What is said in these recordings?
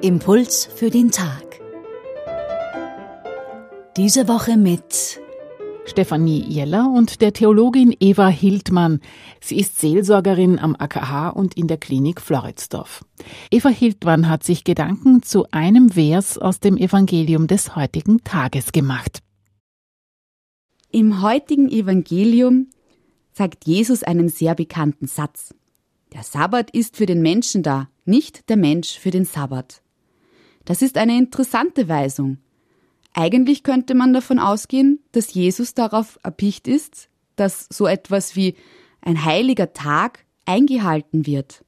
Impuls für den Tag. Diese Woche mit Stefanie Jeller und der Theologin Eva Hildmann. Sie ist Seelsorgerin am AKH und in der Klinik Floridsdorf. Eva Hildmann hat sich Gedanken zu einem Vers aus dem Evangelium des heutigen Tages gemacht. Im heutigen Evangelium sagt Jesus einen sehr bekannten Satz. Der Sabbat ist für den Menschen da, nicht der Mensch für den Sabbat. Das ist eine interessante Weisung. Eigentlich könnte man davon ausgehen, dass Jesus darauf erpicht ist, dass so etwas wie ein heiliger Tag eingehalten wird.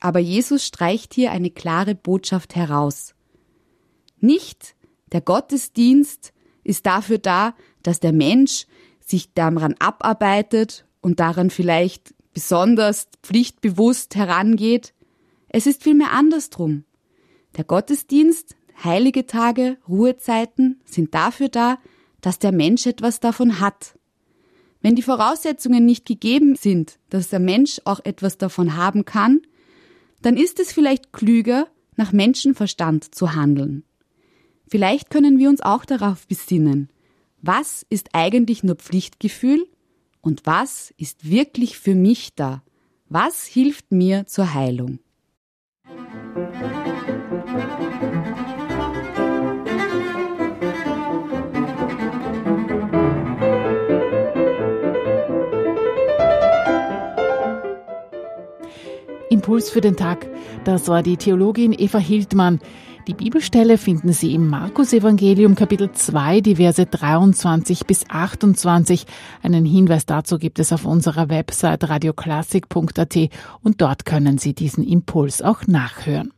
Aber Jesus streicht hier eine klare Botschaft heraus. Nicht der Gottesdienst ist dafür da, dass der Mensch sich daran abarbeitet und daran vielleicht besonders pflichtbewusst herangeht. Es ist vielmehr andersrum. Der Gottesdienst, heilige Tage, Ruhezeiten sind dafür da, dass der Mensch etwas davon hat. Wenn die Voraussetzungen nicht gegeben sind, dass der Mensch auch etwas davon haben kann, dann ist es vielleicht klüger, nach Menschenverstand zu handeln. Vielleicht können wir uns auch darauf besinnen, was ist eigentlich nur Pflichtgefühl und was ist wirklich für mich da? Was hilft mir zur Heilung? Impuls für den Tag. Das war die Theologin Eva Hildmann. Die Bibelstelle finden Sie im Markus Evangelium Kapitel 2, die Verse 23 bis 28. Einen Hinweis dazu gibt es auf unserer Website radioklassik.at und dort können Sie diesen Impuls auch nachhören.